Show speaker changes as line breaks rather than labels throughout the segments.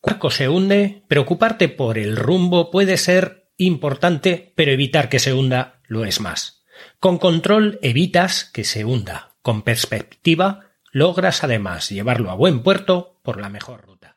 Cuarco se hunde, preocuparte por el rumbo puede ser importante, pero evitar que se hunda lo es más. Con control evitas que se hunda. Con perspectiva logras además llevarlo a buen puerto por la mejor ruta.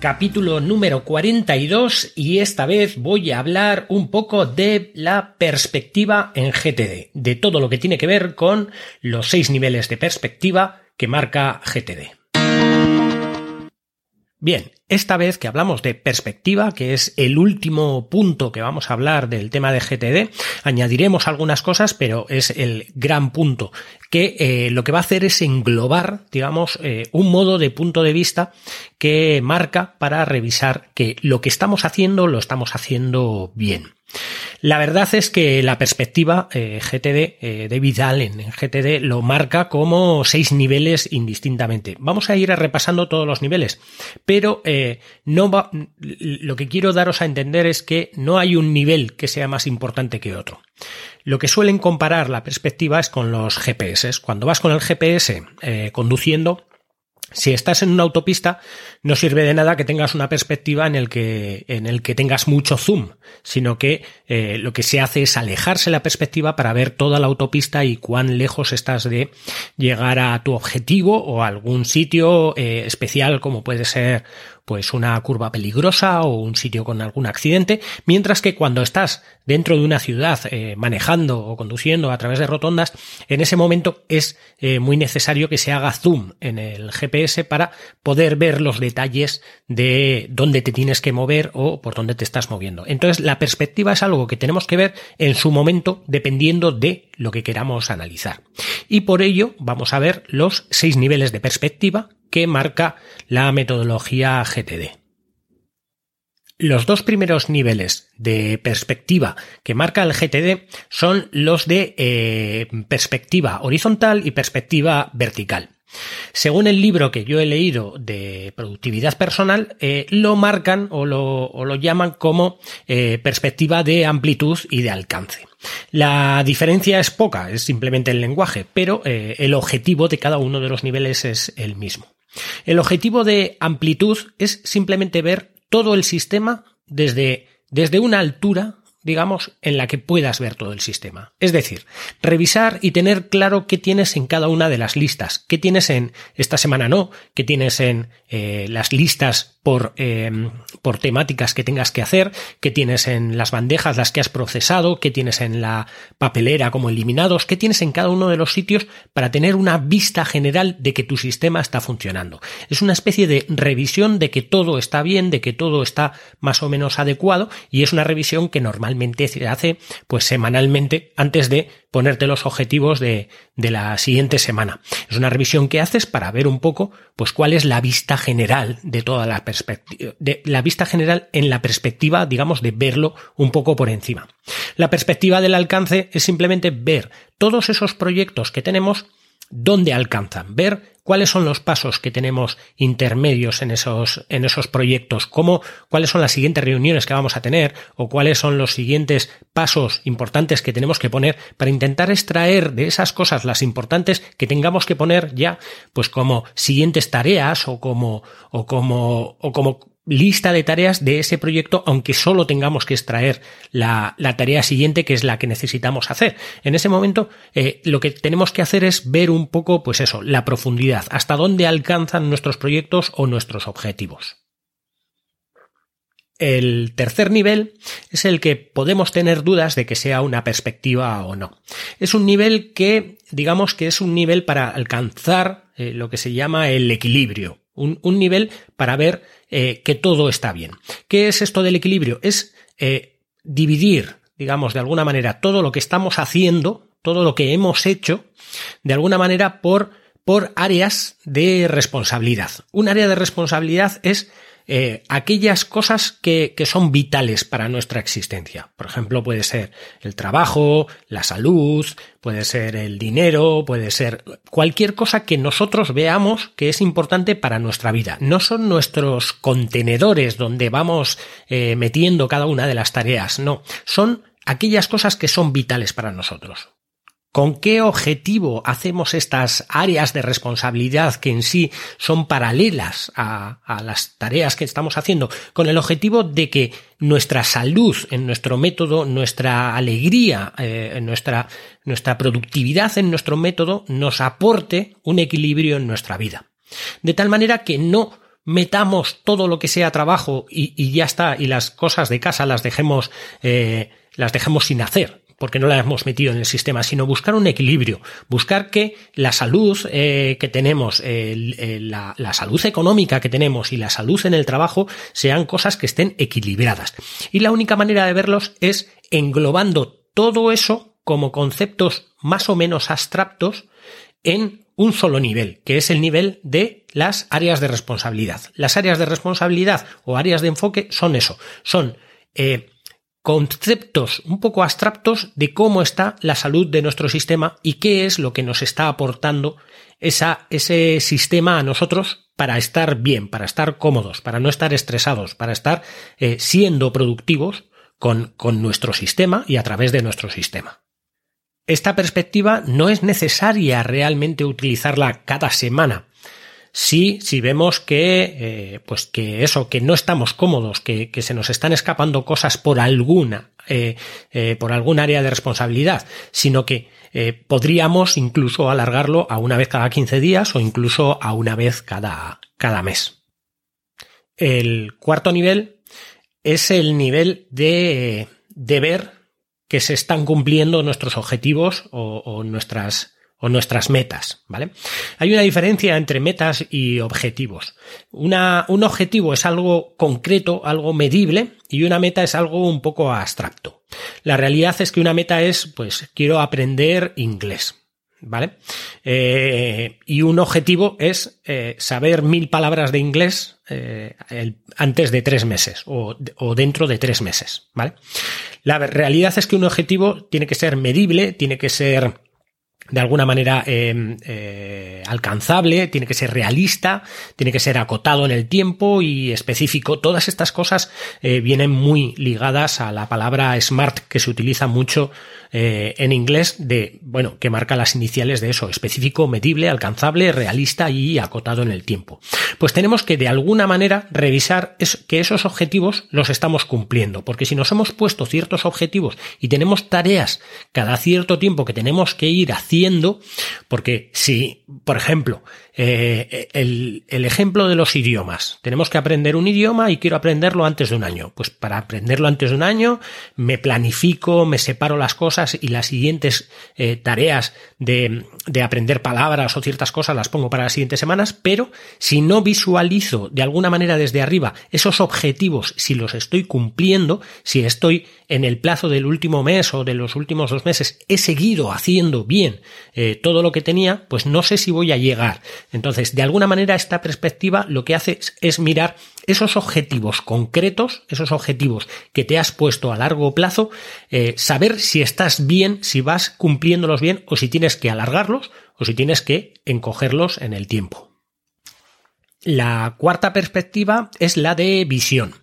Capítulo número 42 y esta vez voy a hablar un poco de la perspectiva en GTD, de todo lo que tiene que ver con los seis niveles de perspectiva que marca GTD. Bien, esta vez que hablamos de perspectiva, que es el último punto que vamos a hablar del tema de GTD, añadiremos algunas cosas, pero es el gran punto que eh, lo que va a hacer es englobar, digamos, eh, un modo de punto de vista que marca para revisar que lo que estamos haciendo lo estamos haciendo bien. La verdad es que la perspectiva eh, GTD eh, de Vidal en, GTD lo marca como seis niveles indistintamente. Vamos a ir repasando todos los niveles, pero eh, no va, lo que quiero daros a entender es que no hay un nivel que sea más importante que otro. Lo que suelen comparar la perspectiva es con los GPS. Cuando vas con el GPS conduciendo, si estás en una autopista, no sirve de nada que tengas una perspectiva en el que, en el que tengas mucho zoom, sino que eh, lo que se hace es alejarse la perspectiva para ver toda la autopista y cuán lejos estás de llegar a tu objetivo o a algún sitio eh, especial como puede ser pues una curva peligrosa o un sitio con algún accidente, mientras que cuando estás dentro de una ciudad eh, manejando o conduciendo a través de rotondas, en ese momento es eh, muy necesario que se haga zoom en el GPS para poder ver los detalles de dónde te tienes que mover o por dónde te estás moviendo. Entonces la perspectiva es algo que tenemos que ver en su momento dependiendo de lo que queramos analizar. Y por ello vamos a ver los seis niveles de perspectiva que marca la metodología GTD. Los dos primeros niveles de perspectiva que marca el GTD son los de eh, perspectiva horizontal y perspectiva vertical. Según el libro que yo he leído de productividad personal, eh, lo marcan o lo, llaman como eh, perspectiva de amplitud y de alcance. La diferencia es poca, es simplemente el lenguaje, pero el objetivo de cada uno de los niveles es el mismo. El objetivo de amplitud es simplemente ver todo el sistema desde, desde una altura digamos, en la que puedas ver todo el sistema. Es decir, revisar y tener claro qué tienes en cada una de las listas, qué tienes en esta semana no, qué tienes en eh, las listas por, em, por temáticas que tengas que hacer, qué tienes en las bandejas las que has procesado, qué tienes en la papelera como eliminados, qué tienes en cada uno de los sitios para tener una vista general de que tu sistema está funcionando. Es una especie de revisión de que todo está bien, de que todo está más o menos adecuado y es una revisión que normalmente se hace pues semanalmente antes de ponerte los objetivos de, de la siguiente semana. Es una revisión que haces para ver un poco pues cuál es la vista general de toda la perspectiva, de la vista general en la perspectiva, digamos, de verlo un poco por encima. La perspectiva del alcance es simplemente ver todos esos proyectos que tenemos dónde alcanzan, ver cuáles son los pasos que tenemos intermedios en esos, en esos proyectos, cómo, cuáles son las siguientes reuniones que vamos a tener o cuáles son los siguientes pasos importantes que tenemos que poner para intentar extraer de esas cosas las importantes que tengamos que poner ya, pues como siguientes tareas o como, o como, o como lista de tareas de ese proyecto, aunque solo tengamos que extraer la, tarea siguiente, que es la que necesitamos hacer. En ese momento, eh, lo que tenemos que hacer es ver un poco, pues eso, la profundidad, hasta dónde alcanzan nuestros proyectos o nuestros objetivos. El tercer nivel es el que podemos tener dudas de que sea una perspectiva o no. Es un nivel que, digamos que es un nivel para alcanzar eh, lo que se llama el equilibrio un, nivel para ver eh, que todo está bien. ¿Qué es esto del equilibrio? Es eh, dividir digamos, de alguna manera, todo lo que estamos haciendo, todo lo que hemos hecho, de alguna manera por, por áreas de responsabilidad. Un área de responsabilidad es eh, aquellas cosas que, que, son vitales para nuestra existencia. Por ejemplo, puede ser el trabajo, la salud, puede ser el dinero, puede ser cualquier cosa que nosotros veamos que es importante para nuestra vida. No son nuestros contenedores donde vamos eh, metiendo cada una de las tareas, no, son aquellas cosas que son vitales para nosotros. ¿Con qué objetivo hacemos estas áreas de responsabilidad que en sí son paralelas a, las tareas que estamos haciendo? Con el objetivo de que nuestra salud en nuestro método, nuestra alegría, eh, nuestra, nuestra productividad en nuestro método nos aporte un equilibrio en nuestra vida. De tal manera que no metamos todo lo que sea trabajo y, ya está, y las cosas de casa las dejemos, eh, las dejemos sin hacer porque no la hemos metido en el sistema, sino buscar un equilibrio, buscar que la salud eh, que tenemos, la, la, salud económica que tenemos y la salud en el trabajo sean cosas que estén equilibradas. Y la única manera de verlos es englobando todo eso como conceptos más o menos abstractos en un solo nivel, que es el nivel de las áreas de responsabilidad. Las áreas de responsabilidad o áreas de enfoque son eso, son eh, conceptos un poco abstractos de cómo está la salud de nuestro sistema y qué es lo que nos está aportando ese sistema a nosotros para estar bien, para estar cómodos, para no estar estresados, para estar eh, siendo productivos con nuestro sistema y a través de nuestro sistema. Esta perspectiva no es necesaria realmente utilizarla cada semana, Sí, si vemos que, eh, pues que eso, que no estamos cómodos, que, que, se nos están escapando cosas por alguna, eh, eh, por algún área de responsabilidad, sino que podríamos incluso alargarlo a una vez cada 15 días o incluso a una vez cada, cada mes. El cuarto nivel es el nivel de, de ver que se están cumpliendo nuestros objetivos o, o nuestras o nuestras metas, ¿vale? Hay una diferencia entre metas y objetivos. Una, un objetivo es algo concreto, algo medible, y una meta es algo un poco abstracto. La realidad es que una meta es, pues, quiero aprender inglés. ¿Vale? Eh, y un objetivo es eh, saber mil palabras de inglés eh, antes de tres meses o, o, dentro de tres meses, ¿vale? La realidad es que un objetivo tiene que ser medible, tiene que ser de alguna manera eh, eh, alcanzable, tiene que ser realista, tiene que ser acotado en el tiempo y específico. Todas estas cosas eh, vienen muy ligadas a la palabra smart que se utiliza mucho en inglés de, bueno, que marca las iniciales de eso, específico, medible, alcanzable, realista y acotado en el tiempo. Pues tenemos que de alguna manera revisar que esos objetivos los estamos cumpliendo, porque si nos hemos puesto ciertos objetivos y tenemos tareas cada cierto tiempo que tenemos que ir haciendo, porque si, por ejemplo, eh, el, el, ejemplo de los idiomas. Tenemos que aprender un idioma y quiero aprenderlo antes de un año. Pues para aprenderlo antes de un año me planifico, me separo las cosas y las siguientes eh, tareas de, de aprender palabras o ciertas cosas las pongo para las siguientes semanas, pero si no visualizo de alguna manera desde arriba esos objetivos, si los estoy cumpliendo, si estoy en el plazo del último mes o de los últimos dos meses, he seguido haciendo bien eh, todo lo que tenía, pues no sé si voy a llegar. Entonces, de alguna manera, esta perspectiva lo que hace es, mirar esos objetivos concretos, esos objetivos que te has puesto a largo plazo, eh, saber si estás bien, si vas cumpliéndolos bien o si tienes que alargarlos o si tienes que encogerlos en el tiempo. La cuarta perspectiva es la de visión.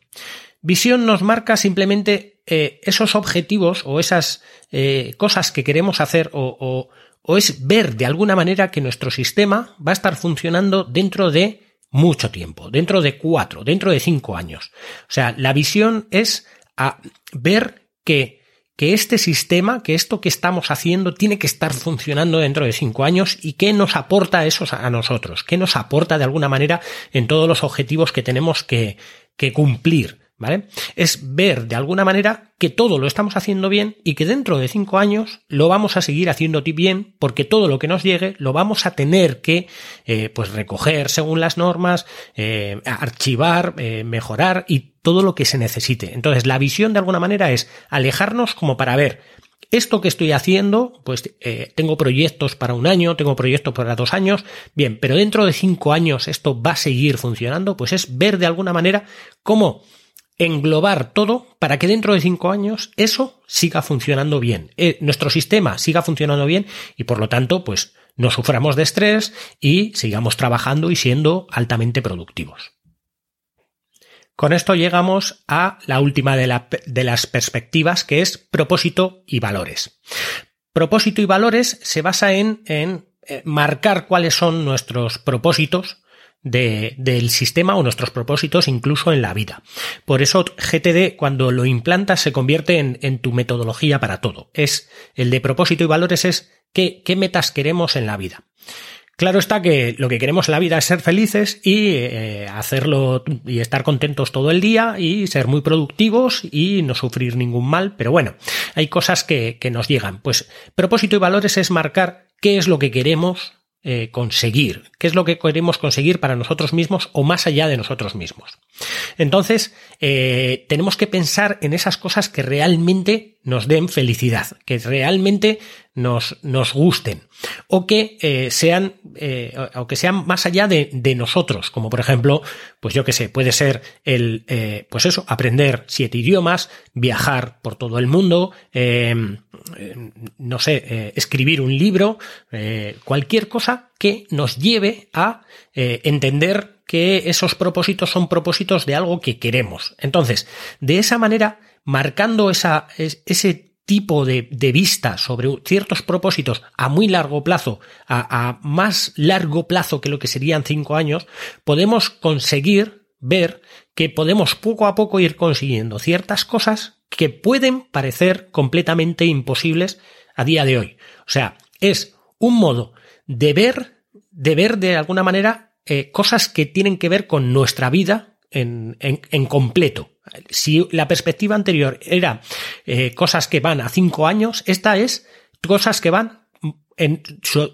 Visión nos marca simplemente eh, esos objetivos o esas eh, cosas que queremos hacer o o es ver de alguna manera que nuestro sistema va a estar funcionando dentro de mucho tiempo, dentro de cuatro, dentro de cinco años. O sea, la visión es a ver que, que este sistema, que esto que estamos haciendo tiene que estar funcionando dentro de cinco años y qué nos aporta eso a nosotros, qué nos aporta de alguna manera en todos los objetivos que tenemos que, que cumplir ¿vale? Es ver de alguna manera que todo lo estamos haciendo bien y que dentro de cinco años lo vamos a seguir haciendo bien porque todo lo que nos llegue lo vamos a tener que eh, pues recoger según las normas, eh, archivar, eh, mejorar y todo lo que se necesite. Entonces la visión de alguna manera es alejarnos como para ver esto que estoy haciendo, pues tengo proyectos para un año, tengo proyectos para dos años, bien, pero dentro de cinco años esto va a seguir funcionando, pues es ver de alguna manera cómo englobar todo para que dentro de cinco años eso siga funcionando bien, eh, nuestro sistema siga funcionando bien y por lo tanto pues no suframos de estrés y sigamos trabajando y siendo altamente productivos. Con esto llegamos a la última de, de las perspectivas que es propósito y valores. Propósito y valores se basa en, en eh, marcar cuáles son nuestros propósitos, del sistema o nuestros propósitos incluso en la vida. Por eso GTD cuando lo implantas se convierte en, en tu metodología para todo. Es el de propósito y valores es qué, qué metas queremos en la vida. Claro está que lo que queremos en la vida es ser felices y eh, hacerlo y estar contentos todo el día y ser muy productivos y no sufrir ningún mal, pero bueno, hay cosas que, que nos llegan. Pues propósito y valores es marcar qué es lo que queremos eh, conseguir, qué es lo que queremos conseguir para nosotros mismos o más allá de nosotros mismos. Entonces, eh, tenemos que pensar en esas cosas que realmente nos den felicidad, que realmente nos, nos gusten o que eh, sean eh, o que sean más allá de, de, nosotros, como por ejemplo, pues yo que sé, puede ser el, eh, pues eso, aprender siete idiomas, viajar por todo el mundo, no sé, escribir un libro, cualquier cosa que nos lleve a entender que esos propósitos son propósitos de algo que queremos. Entonces, de esa manera, marcando esa, ese tipo de, de, vista sobre ciertos propósitos a muy largo plazo, a, a, más largo plazo que lo que serían cinco años, podemos conseguir ver que podemos poco a poco ir consiguiendo ciertas cosas que pueden parecer completamente imposibles a día de hoy. O sea, es un modo de ver, de ver de alguna manera eh, cosas que tienen que ver con nuestra vida en, en, en completo. Si la perspectiva anterior era eh, cosas que van a cinco años, esta es cosas que van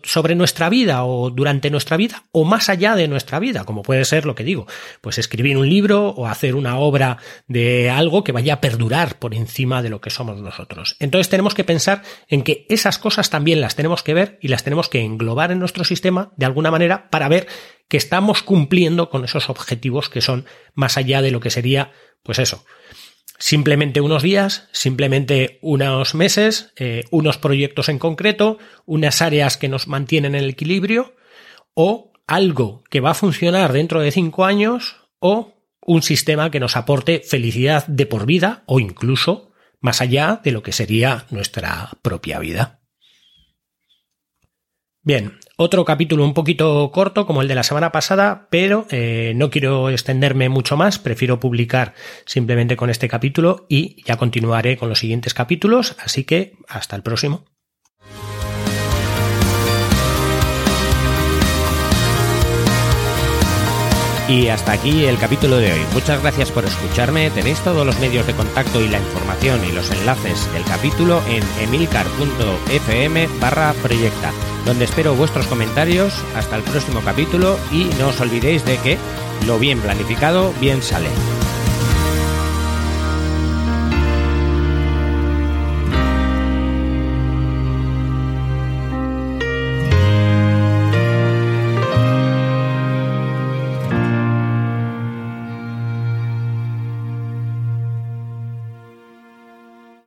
sobre nuestra vida o durante nuestra vida o más allá de nuestra vida, como puede ser lo que digo, pues escribir un libro o hacer una obra de algo que vaya a perdurar por encima de lo que somos nosotros. Entonces tenemos que pensar en que esas cosas también las tenemos que ver y las tenemos que englobar en nuestro sistema de alguna manera para ver que estamos cumpliendo con esos objetivos que son más allá de lo que sería, pues eso, simplemente unos días, simplemente unos meses, eh, unos proyectos en concreto, unas áreas que nos mantienen en el equilibrio, o algo que va a funcionar dentro de cinco años, o un sistema que nos aporte felicidad de por vida, o incluso más allá de lo que sería nuestra propia vida. Bien, otro capítulo un poquito corto como el de la semana pasada, pero eh, no quiero extenderme mucho más, prefiero publicar simplemente con este capítulo y ya continuaré con los siguientes capítulos, así que hasta el próximo.
Y hasta aquí el capítulo de hoy. Muchas gracias por escucharme. Tenéis todos los medios de contacto y la información y los enlaces del capítulo en emilcar.fm barra proyecta, donde espero vuestros comentarios. Hasta el próximo capítulo y no os olvidéis de que lo bien planificado bien sale.